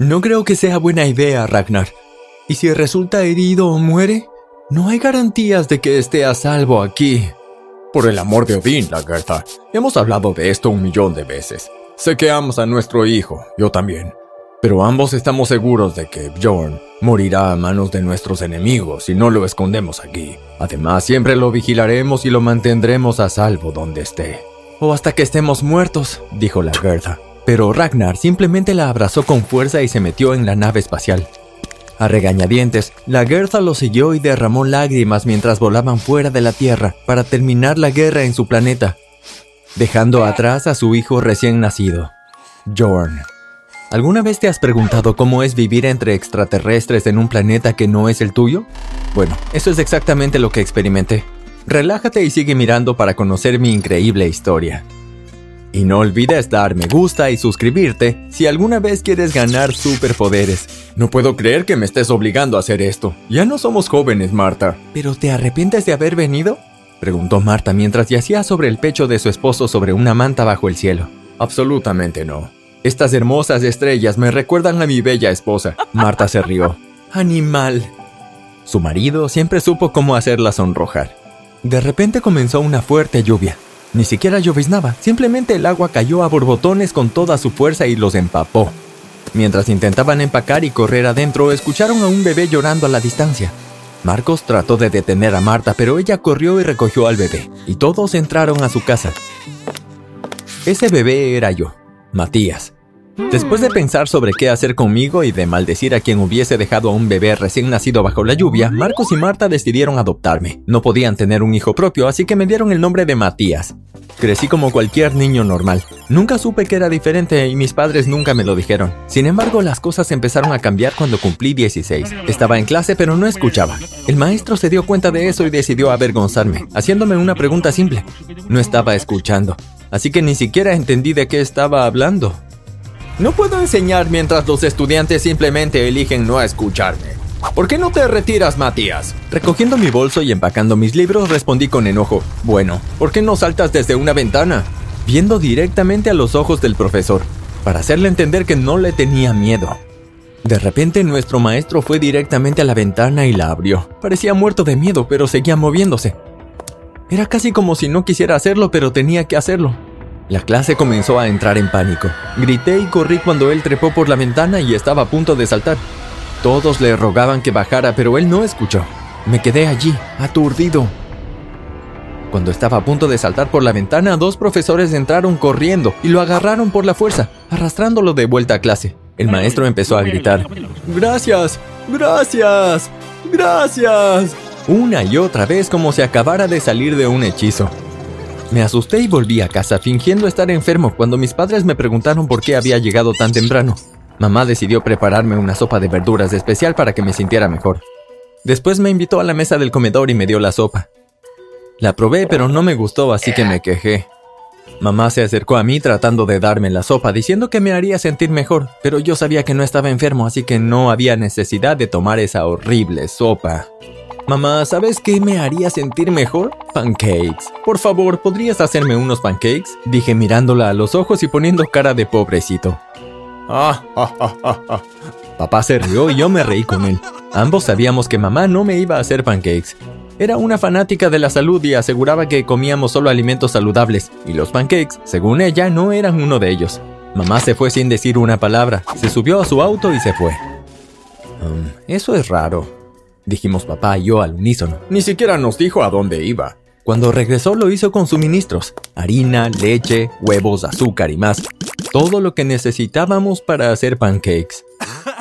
No creo que sea buena idea, Ragnar. ¿Y si resulta herido o muere? No hay garantías de que esté a salvo aquí. Por el amor de Odín, Lagertha. Hemos hablado de esto un millón de veces. Sé que amas a nuestro hijo, yo también. Pero ambos estamos seguros de que Bjorn morirá a manos de nuestros enemigos si no lo escondemos aquí. Además, siempre lo vigilaremos y lo mantendremos a salvo donde esté. O hasta que estemos muertos, dijo la Gerda. Pero Ragnar simplemente la abrazó con fuerza y se metió en la nave espacial. A regañadientes, la Gerda lo siguió y derramó lágrimas mientras volaban fuera de la Tierra para terminar la guerra en su planeta, dejando atrás a su hijo recién nacido, Jorn. ¿Alguna vez te has preguntado cómo es vivir entre extraterrestres en un planeta que no es el tuyo? Bueno, eso es exactamente lo que experimenté. Relájate y sigue mirando para conocer mi increíble historia. Y no olvides dar me gusta y suscribirte si alguna vez quieres ganar superpoderes. No puedo creer que me estés obligando a hacer esto. Ya no somos jóvenes, Marta. ¿Pero te arrepientes de haber venido? Preguntó Marta mientras yacía sobre el pecho de su esposo sobre una manta bajo el cielo. Absolutamente no. Estas hermosas estrellas me recuerdan a mi bella esposa. Marta se rió. Animal. Su marido siempre supo cómo hacerla sonrojar. De repente comenzó una fuerte lluvia. Ni siquiera lloviznaba, simplemente el agua cayó a borbotones con toda su fuerza y los empapó. Mientras intentaban empacar y correr adentro, escucharon a un bebé llorando a la distancia. Marcos trató de detener a Marta, pero ella corrió y recogió al bebé, y todos entraron a su casa. Ese bebé era yo, Matías. Después de pensar sobre qué hacer conmigo y de maldecir a quien hubiese dejado a un bebé recién nacido bajo la lluvia, Marcos y Marta decidieron adoptarme. No podían tener un hijo propio, así que me dieron el nombre de Matías. Crecí como cualquier niño normal. Nunca supe que era diferente y mis padres nunca me lo dijeron. Sin embargo, las cosas empezaron a cambiar cuando cumplí 16. Estaba en clase pero no escuchaba. El maestro se dio cuenta de eso y decidió avergonzarme, haciéndome una pregunta simple. No estaba escuchando, así que ni siquiera entendí de qué estaba hablando. No puedo enseñar mientras los estudiantes simplemente eligen no escucharme. ¿Por qué no te retiras, Matías? Recogiendo mi bolso y empacando mis libros, respondí con enojo. Bueno, ¿por qué no saltas desde una ventana? Viendo directamente a los ojos del profesor, para hacerle entender que no le tenía miedo. De repente nuestro maestro fue directamente a la ventana y la abrió. Parecía muerto de miedo, pero seguía moviéndose. Era casi como si no quisiera hacerlo, pero tenía que hacerlo. La clase comenzó a entrar en pánico. Grité y corrí cuando él trepó por la ventana y estaba a punto de saltar. Todos le rogaban que bajara, pero él no escuchó. Me quedé allí, aturdido. Cuando estaba a punto de saltar por la ventana, dos profesores entraron corriendo y lo agarraron por la fuerza, arrastrándolo de vuelta a clase. El maestro empezó a gritar, Gracias, gracias, gracias, una y otra vez como si acabara de salir de un hechizo. Me asusté y volví a casa fingiendo estar enfermo cuando mis padres me preguntaron por qué había llegado tan temprano. Mamá decidió prepararme una sopa de verduras especial para que me sintiera mejor. Después me invitó a la mesa del comedor y me dio la sopa. La probé pero no me gustó así que me quejé. Mamá se acercó a mí tratando de darme la sopa, diciendo que me haría sentir mejor, pero yo sabía que no estaba enfermo, así que no había necesidad de tomar esa horrible sopa. Mamá, ¿sabes qué me haría sentir mejor? Pancakes. Por favor, ¿podrías hacerme unos pancakes? Dije mirándola a los ojos y poniendo cara de pobrecito. Ah, Papá se rió y yo me reí con él. Ambos sabíamos que mamá no me iba a hacer pancakes. Era una fanática de la salud y aseguraba que comíamos solo alimentos saludables, y los pancakes, según ella, no eran uno de ellos. Mamá se fue sin decir una palabra, se subió a su auto y se fue. Um, eso es raro, dijimos papá y yo al unísono. Ni siquiera nos dijo a dónde iba. Cuando regresó lo hizo con suministros, harina, leche, huevos, azúcar y más. Todo lo que necesitábamos para hacer pancakes.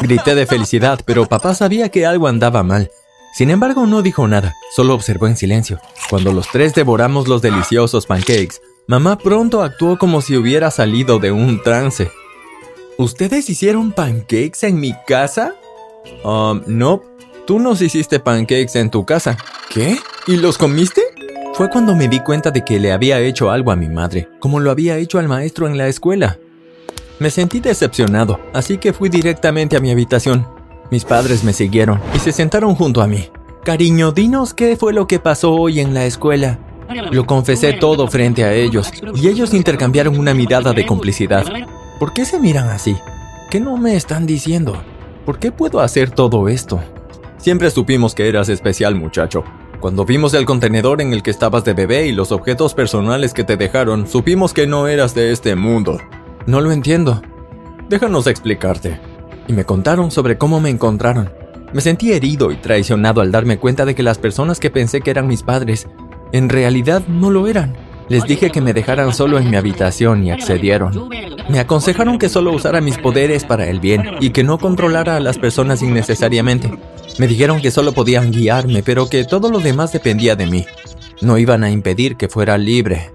Grité de felicidad, pero papá sabía que algo andaba mal. Sin embargo, no dijo nada, solo observó en silencio. Cuando los tres devoramos los deliciosos pancakes, mamá pronto actuó como si hubiera salido de un trance. ¿Ustedes hicieron pancakes en mi casa? Um, no, Tú nos hiciste pancakes en tu casa. ¿Qué? ¿Y los comiste? Fue cuando me di cuenta de que le había hecho algo a mi madre, como lo había hecho al maestro en la escuela. Me sentí decepcionado, así que fui directamente a mi habitación. Mis padres me siguieron y se sentaron junto a mí. Cariño, dinos qué fue lo que pasó hoy en la escuela. Lo confesé todo frente a ellos y ellos intercambiaron una mirada de complicidad. ¿Por qué se miran así? ¿qué no me están diciendo? ¿Por qué puedo hacer todo esto? Siempre supimos que eras especial, muchacho. Cuando vimos el contenedor en el que estabas de bebé y los objetos personales que te dejaron, supimos que no eras de este mundo. No lo entiendo. Déjanos explicarte. Y me contaron sobre cómo me encontraron. Me sentí herido y traicionado al darme cuenta de que las personas que pensé que eran mis padres, en realidad no lo eran. Les dije que me dejaran solo en mi habitación y accedieron. Me aconsejaron que solo usara mis poderes para el bien y que no controlara a las personas innecesariamente. Me dijeron que solo podían guiarme, pero que todo lo demás dependía de mí. No iban a impedir que fuera libre.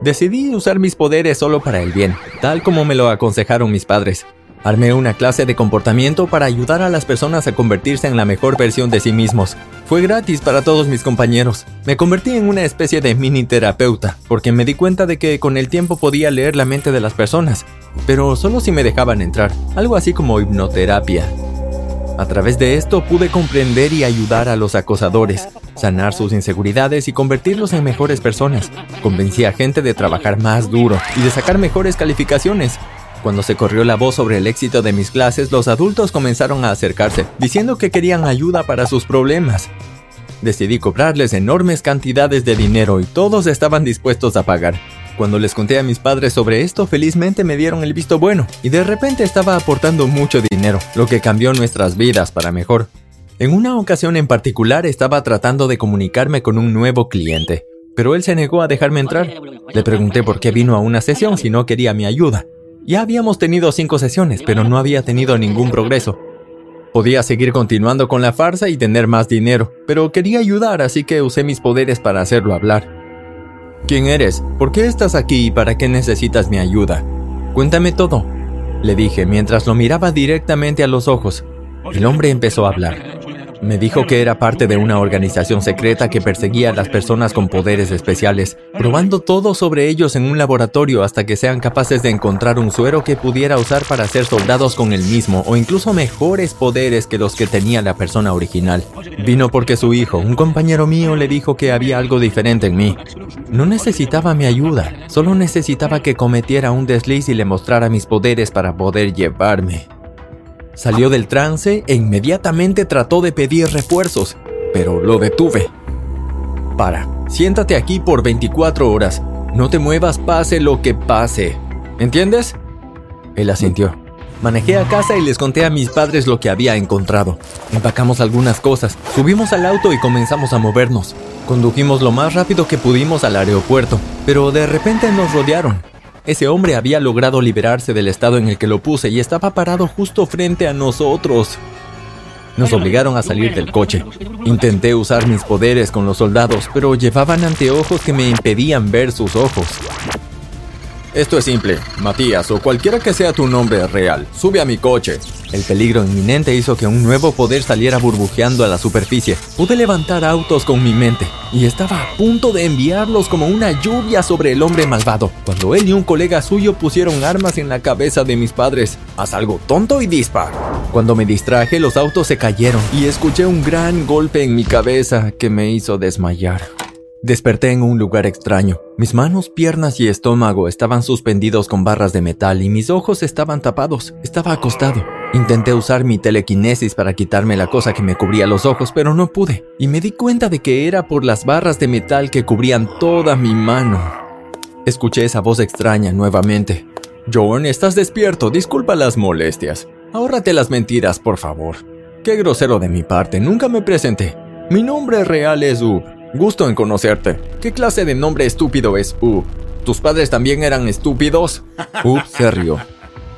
Decidí usar mis poderes solo para el bien, tal como me lo aconsejaron mis padres. Armé una clase de comportamiento para ayudar a las personas a convertirse en la mejor versión de sí mismos. Fue gratis para todos mis compañeros. Me convertí en una especie de mini terapeuta, porque me di cuenta de que con el tiempo podía leer la mente de las personas, pero solo si me dejaban entrar, algo así como hipnoterapia. A través de esto pude comprender y ayudar a los acosadores, sanar sus inseguridades y convertirlos en mejores personas. Convencí a gente de trabajar más duro y de sacar mejores calificaciones. Cuando se corrió la voz sobre el éxito de mis clases, los adultos comenzaron a acercarse, diciendo que querían ayuda para sus problemas. Decidí cobrarles enormes cantidades de dinero y todos estaban dispuestos a pagar. Cuando les conté a mis padres sobre esto, felizmente me dieron el visto bueno y de repente estaba aportando mucho dinero, lo que cambió nuestras vidas para mejor. En una ocasión en particular estaba tratando de comunicarme con un nuevo cliente, pero él se negó a dejarme entrar. Le pregunté por qué vino a una sesión si no quería mi ayuda. Ya habíamos tenido cinco sesiones, pero no había tenido ningún progreso. Podía seguir continuando con la farsa y tener más dinero, pero quería ayudar, así que usé mis poderes para hacerlo hablar. ¿Quién eres? ¿Por qué estás aquí y para qué necesitas mi ayuda? Cuéntame todo, le dije mientras lo miraba directamente a los ojos. El hombre empezó a hablar. Me dijo que era parte de una organización secreta que perseguía a las personas con poderes especiales, probando todo sobre ellos en un laboratorio hasta que sean capaces de encontrar un suero que pudiera usar para ser soldados con el mismo o incluso mejores poderes que los que tenía la persona original. Vino porque su hijo, un compañero mío, le dijo que había algo diferente en mí. No necesitaba mi ayuda, solo necesitaba que cometiera un desliz y le mostrara mis poderes para poder llevarme. Salió del trance e inmediatamente trató de pedir refuerzos, pero lo detuve. Para, siéntate aquí por 24 horas. No te muevas pase lo que pase. ¿Entiendes? Él asintió. Manejé a casa y les conté a mis padres lo que había encontrado. Empacamos algunas cosas, subimos al auto y comenzamos a movernos. Condujimos lo más rápido que pudimos al aeropuerto, pero de repente nos rodearon. Ese hombre había logrado liberarse del estado en el que lo puse y estaba parado justo frente a nosotros. Nos obligaron a salir del coche. Intenté usar mis poderes con los soldados, pero llevaban anteojos que me impedían ver sus ojos. Esto es simple, Matías o cualquiera que sea tu nombre real, sube a mi coche. El peligro inminente hizo que un nuevo poder saliera burbujeando a la superficie. Pude levantar autos con mi mente y estaba a punto de enviarlos como una lluvia sobre el hombre malvado, cuando él y un colega suyo pusieron armas en la cabeza de mis padres. Haz algo tonto y dispara. Cuando me distraje, los autos se cayeron y escuché un gran golpe en mi cabeza que me hizo desmayar. Desperté en un lugar extraño. Mis manos, piernas y estómago estaban suspendidos con barras de metal y mis ojos estaban tapados. Estaba acostado. Intenté usar mi telequinesis para quitarme la cosa que me cubría los ojos, pero no pude. Y me di cuenta de que era por las barras de metal que cubrían toda mi mano. Escuché esa voz extraña nuevamente. John, estás despierto, disculpa las molestias. Ahórrate las mentiras, por favor. Qué grosero de mi parte, nunca me presenté. Mi nombre real es Ub. Gusto en conocerte. ¿Qué clase de nombre estúpido es U? ¿Tus padres también eran estúpidos? Up se rió.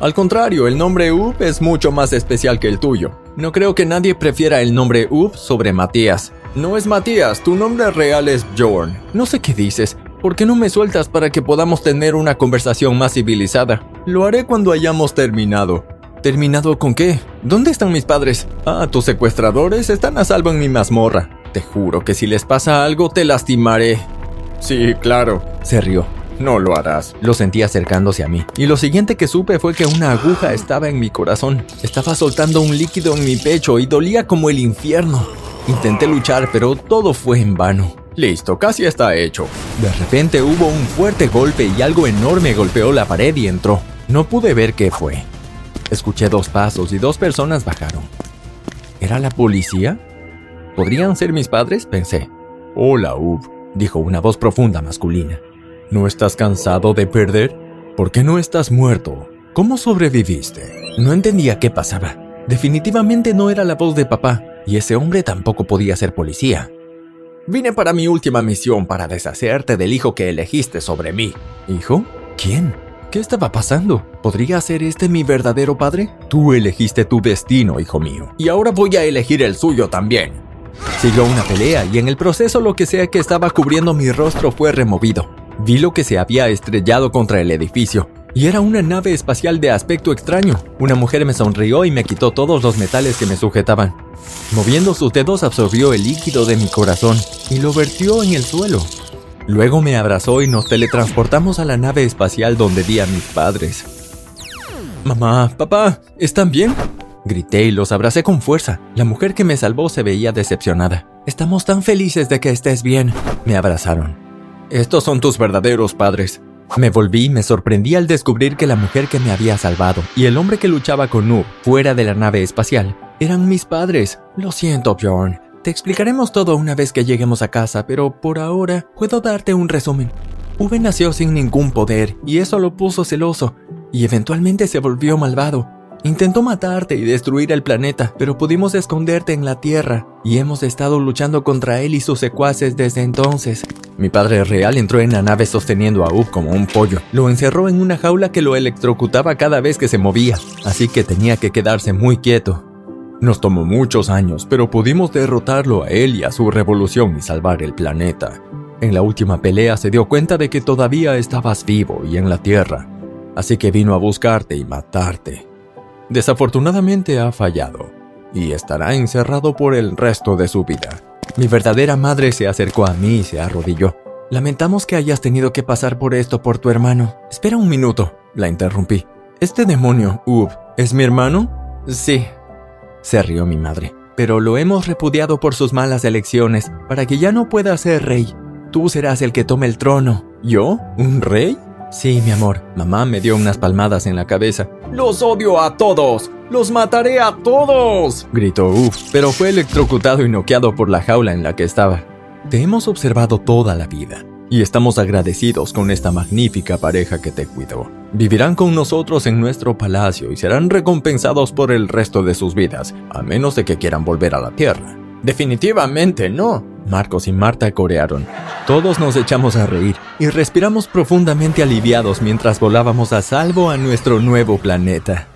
Al contrario, el nombre Up es mucho más especial que el tuyo. No creo que nadie prefiera el nombre Up sobre Matías. No es Matías, tu nombre real es Jorn. No sé qué dices. ¿Por qué no me sueltas para que podamos tener una conversación más civilizada? Lo haré cuando hayamos terminado. ¿Terminado con qué? ¿Dónde están mis padres? Ah, tus secuestradores están a salvo en mi mazmorra. Te juro que si les pasa algo te lastimaré. Sí, claro, se rió. No lo harás. Lo sentí acercándose a mí. Y lo siguiente que supe fue que una aguja estaba en mi corazón. Estaba soltando un líquido en mi pecho y dolía como el infierno. Intenté luchar, pero todo fue en vano. Listo, casi está hecho. De repente hubo un fuerte golpe y algo enorme golpeó la pared y entró. No pude ver qué fue. Escuché dos pasos y dos personas bajaron. ¿Era la policía? ¿Podrían ser mis padres? Pensé. Hola, Ub, dijo una voz profunda masculina. ¿No estás cansado de perder? ¿Por qué no estás muerto? ¿Cómo sobreviviste? No entendía qué pasaba. Definitivamente no era la voz de papá, y ese hombre tampoco podía ser policía. Vine para mi última misión para deshacerte del hijo que elegiste sobre mí. ¿Hijo? ¿Quién? ¿Qué estaba pasando? ¿Podría ser este mi verdadero padre? Tú elegiste tu destino, hijo mío, y ahora voy a elegir el suyo también. Siguió una pelea y en el proceso lo que sea que estaba cubriendo mi rostro fue removido. Vi lo que se había estrellado contra el edificio, y era una nave espacial de aspecto extraño. Una mujer me sonrió y me quitó todos los metales que me sujetaban. Moviendo sus dedos absorbió el líquido de mi corazón y lo vertió en el suelo. Luego me abrazó y nos teletransportamos a la nave espacial donde vi a mis padres. Mamá, papá, ¿están bien? Grité y los abracé con fuerza. La mujer que me salvó se veía decepcionada. Estamos tan felices de que estés bien. Me abrazaron. Estos son tus verdaderos padres. Me volví y me sorprendí al descubrir que la mujer que me había salvado y el hombre que luchaba con Noob fuera de la nave espacial eran mis padres. Lo siento, Bjorn. Te explicaremos todo una vez que lleguemos a casa, pero por ahora puedo darte un resumen. Uve nació sin ningún poder y eso lo puso celoso, y eventualmente se volvió malvado. Intentó matarte y destruir el planeta, pero pudimos esconderte en la Tierra y hemos estado luchando contra él y sus secuaces desde entonces. Mi padre real entró en la nave sosteniendo a Ub como un pollo. Lo encerró en una jaula que lo electrocutaba cada vez que se movía, así que tenía que quedarse muy quieto. Nos tomó muchos años, pero pudimos derrotarlo a él y a su revolución y salvar el planeta. En la última pelea se dio cuenta de que todavía estabas vivo y en la Tierra, así que vino a buscarte y matarte. Desafortunadamente ha fallado y estará encerrado por el resto de su vida. Mi verdadera madre se acercó a mí y se arrodilló. Lamentamos que hayas tenido que pasar por esto por tu hermano. Espera un minuto, la interrumpí. ¿Este demonio, Ub, es mi hermano? Sí, se rió mi madre. Pero lo hemos repudiado por sus malas elecciones, para que ya no pueda ser rey. Tú serás el que tome el trono. ¿Yo? ¿Un rey? Sí, mi amor. Mamá me dio unas palmadas en la cabeza. ¡Los odio a todos! ¡Los mataré a todos! gritó Uf, pero fue electrocutado y noqueado por la jaula en la que estaba. Te hemos observado toda la vida y estamos agradecidos con esta magnífica pareja que te cuidó. Vivirán con nosotros en nuestro palacio y serán recompensados por el resto de sus vidas, a menos de que quieran volver a la Tierra. Definitivamente no. Marcos y Marta corearon. Todos nos echamos a reír y respiramos profundamente aliviados mientras volábamos a salvo a nuestro nuevo planeta.